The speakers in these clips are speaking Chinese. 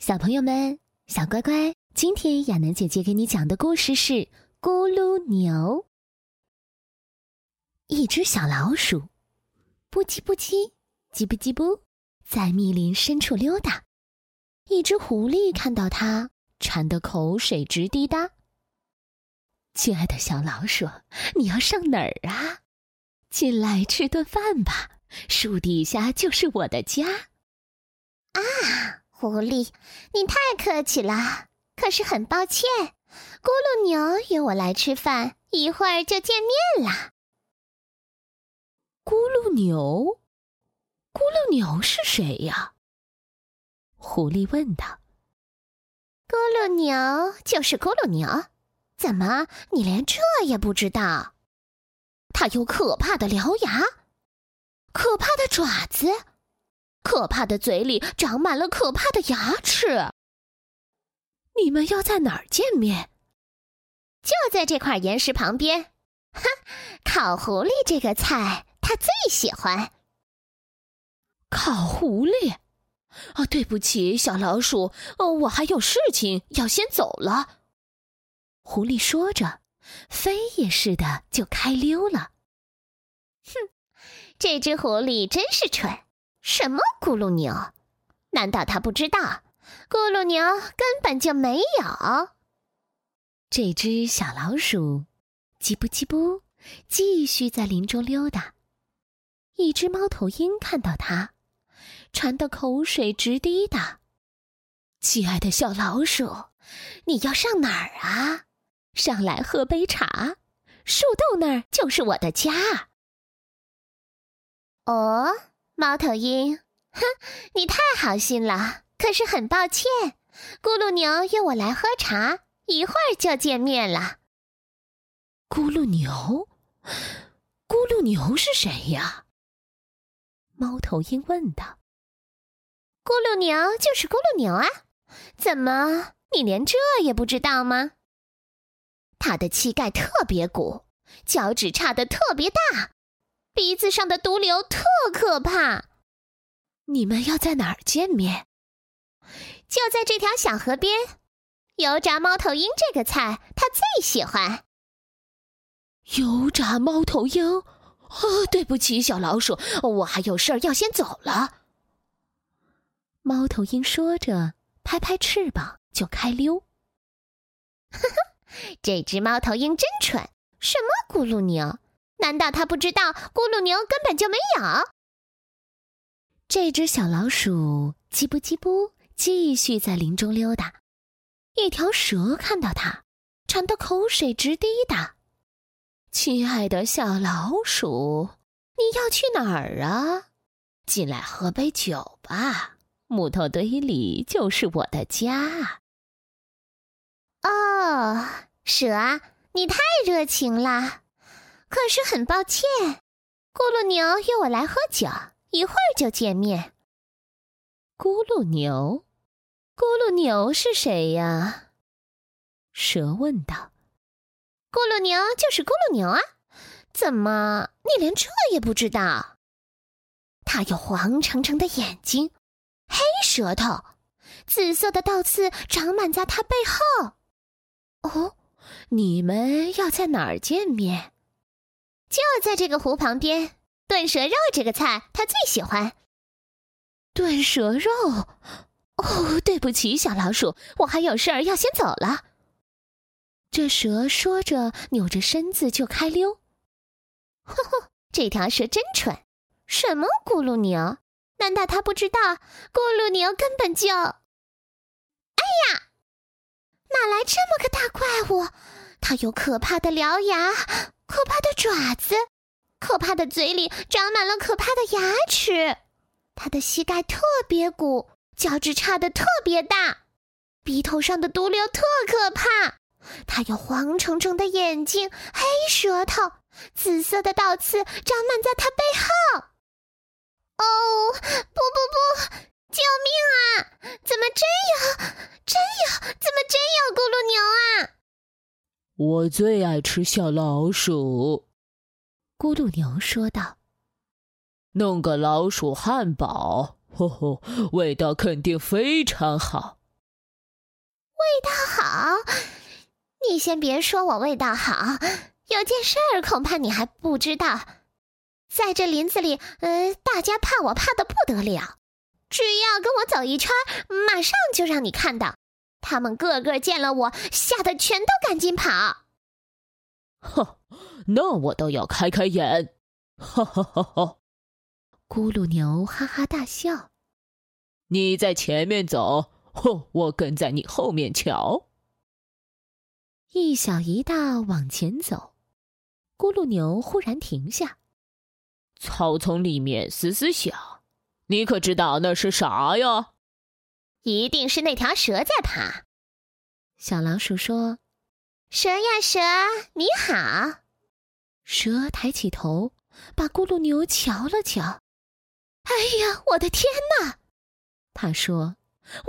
小朋友们，小乖乖，今天亚楠姐姐给你讲的故事是《咕噜牛》。一只小老鼠，不叽不叽，叽不叽不，在密林深处溜达。一只狐狸看到它，馋得口水直滴答。亲爱的小老鼠，你要上哪儿啊？进来吃顿饭吧，树底下就是我的家。啊！狐狸，你太客气了。可是很抱歉，咕噜牛约我来吃饭，一会儿就见面了。咕噜牛，咕噜牛是谁呀？狐狸问道。咕噜牛就是咕噜牛，怎么你连这也不知道？它有可怕的獠牙，可怕的爪子。可怕的嘴里长满了可怕的牙齿。你们要在哪儿见面？就在这块岩石旁边。哼，烤狐狸这个菜他最喜欢。烤狐狸？啊，对不起，小老鼠，哦，我还有事情要先走了。狐狸说着，飞也似的就开溜了。哼，这只狐狸真是蠢。什么咕噜牛？难道他不知道？咕噜牛根本就没有。这只小老鼠，叽不叽不，继续在林中溜达。一只猫头鹰看到它，馋得口水直滴答。亲爱的小老鼠，你要上哪儿啊？上来喝杯茶。树洞那儿就是我的家。哦。猫头鹰，哼，你太好心了。可是很抱歉，咕噜牛约我来喝茶，一会儿就见面了。咕噜牛，咕噜牛是谁呀？猫头鹰问道。咕噜牛就是咕噜牛啊，怎么你连这也不知道吗？他的膝盖特别鼓，脚趾差的特别大。鼻子上的毒瘤特可怕。你们要在哪儿见面？就在这条小河边。油炸猫头鹰这个菜，他最喜欢。油炸猫头鹰？哦，对不起，小老鼠，我还有事儿要先走了。猫头鹰说着，拍拍翅膀就开溜。呵呵，这只猫头鹰真蠢。什么咕噜牛？难道他不知道咕噜牛根本就没有？这只小老鼠叽不叽不，继续在林中溜达。一条蛇看到它，馋得口水直滴答。亲爱的小老鼠，你要去哪儿啊？进来喝杯酒吧。木头堆里就是我的家。哦，蛇，你太热情了。可是很抱歉，咕噜牛约我来喝酒，一会儿就见面。咕噜牛，咕噜牛是谁呀？蛇问道。咕噜牛就是咕噜牛啊，怎么你连这也不知道？它有黄澄澄的眼睛，黑舌头，紫色的倒刺长满在它背后。哦，你们要在哪儿见面？就在这个湖旁边，炖蛇肉这个菜他最喜欢。炖蛇肉？哦，对不起，小老鼠，我还有事儿要先走了。这蛇说着，扭着身子就开溜。呵呵，这条蛇真蠢。什么咕噜牛？难道他不知道咕噜牛根本就……哎呀，哪来这么个大怪物？它有可怕的獠牙。可怕的爪子，可怕的嘴里长满了可怕的牙齿，它的膝盖特别鼓，脚趾差的特别大，鼻头上的毒瘤特可怕。它有黄澄澄的眼睛，黑舌头，紫色的倒刺长满在它背后。哦，不不不，救命啊！怎么真有？真有？怎么真有咕噜牛啊？我最爱吃小老鼠，咕噜牛说道：“弄个老鼠汉堡，吼吼，味道肯定非常好。味道好。你先别说我味道好，有件事儿恐怕你还不知道。在这林子里，呃，大家怕我怕的不得了。只要跟我走一圈，马上就让你看到，他们个个见了我，吓得全都赶紧跑。哼，那我倒要开开眼。哈哈哈哈！咕噜牛哈哈大笑。你在前面走，哼，我跟在你后面瞧。一小一大往前走，咕噜牛忽然停下。草丛里面嘶嘶响，你可知道那是啥呀？一定是那条蛇在爬。小老鼠说：“蛇呀蛇，你好。”蛇抬起头，把咕噜牛瞧了瞧。“哎呀，我的天哪！”他说：“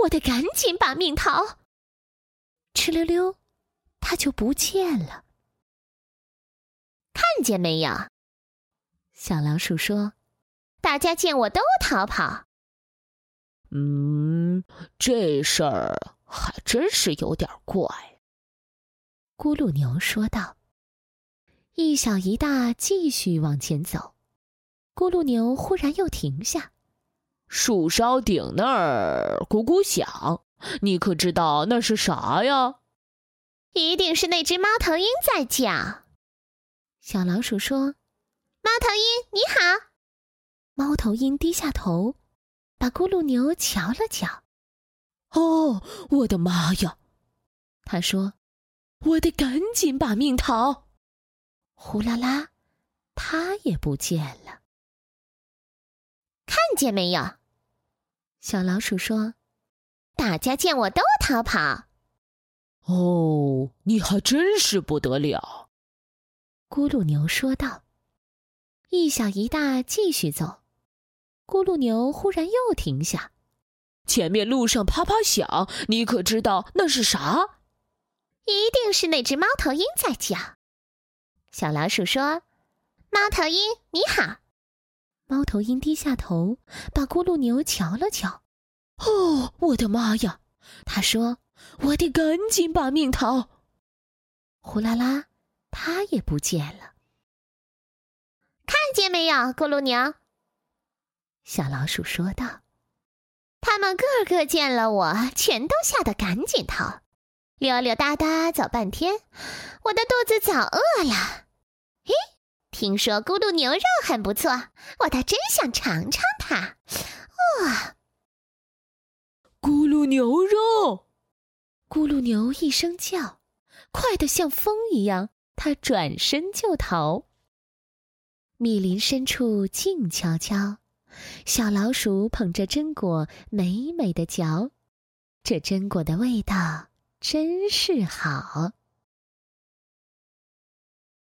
我得赶紧把命逃。”哧溜溜，它就不见了。看见没有？小老鼠说：“大家见我都逃跑。”嗯，这事儿还真是有点怪。咕噜牛说道。一小一大继续往前走，咕噜牛忽然又停下。树梢顶那儿咕咕响，你可知道那是啥呀？一定是那只猫头鹰在叫。小老鼠说。猫头鹰，你好。猫头鹰低下头，把咕噜牛瞧了瞧。哦，我的妈呀！他说：“我得赶紧把命逃。”呼啦啦，他也不见了。看见没有？小老鼠说：“大家见我都逃跑。”哦，你还真是不得了。”咕噜牛说道。一小一大继续走，咕噜牛忽然又停下。前面路上啪啪响，你可知道那是啥？一定是那只猫头鹰在叫。小老鼠说：“猫头鹰，你好。”猫头鹰低下头，把咕噜牛瞧了瞧。哦，我的妈呀！他说：“我得赶紧把命逃。”呼啦啦，它也不见了。看见没有，咕噜牛？小老鼠说道：“他们个个见了我，全都吓得赶紧逃，溜溜达达走半天，我的肚子早饿了。咦，听说咕噜牛肉很不错，我倒真想尝尝它。哇，咕噜牛肉！咕噜牛一声叫，快得像风一样，它转身就逃。”密林深处静悄悄，小老鼠捧着榛果美美的嚼，这榛果的味道真是好。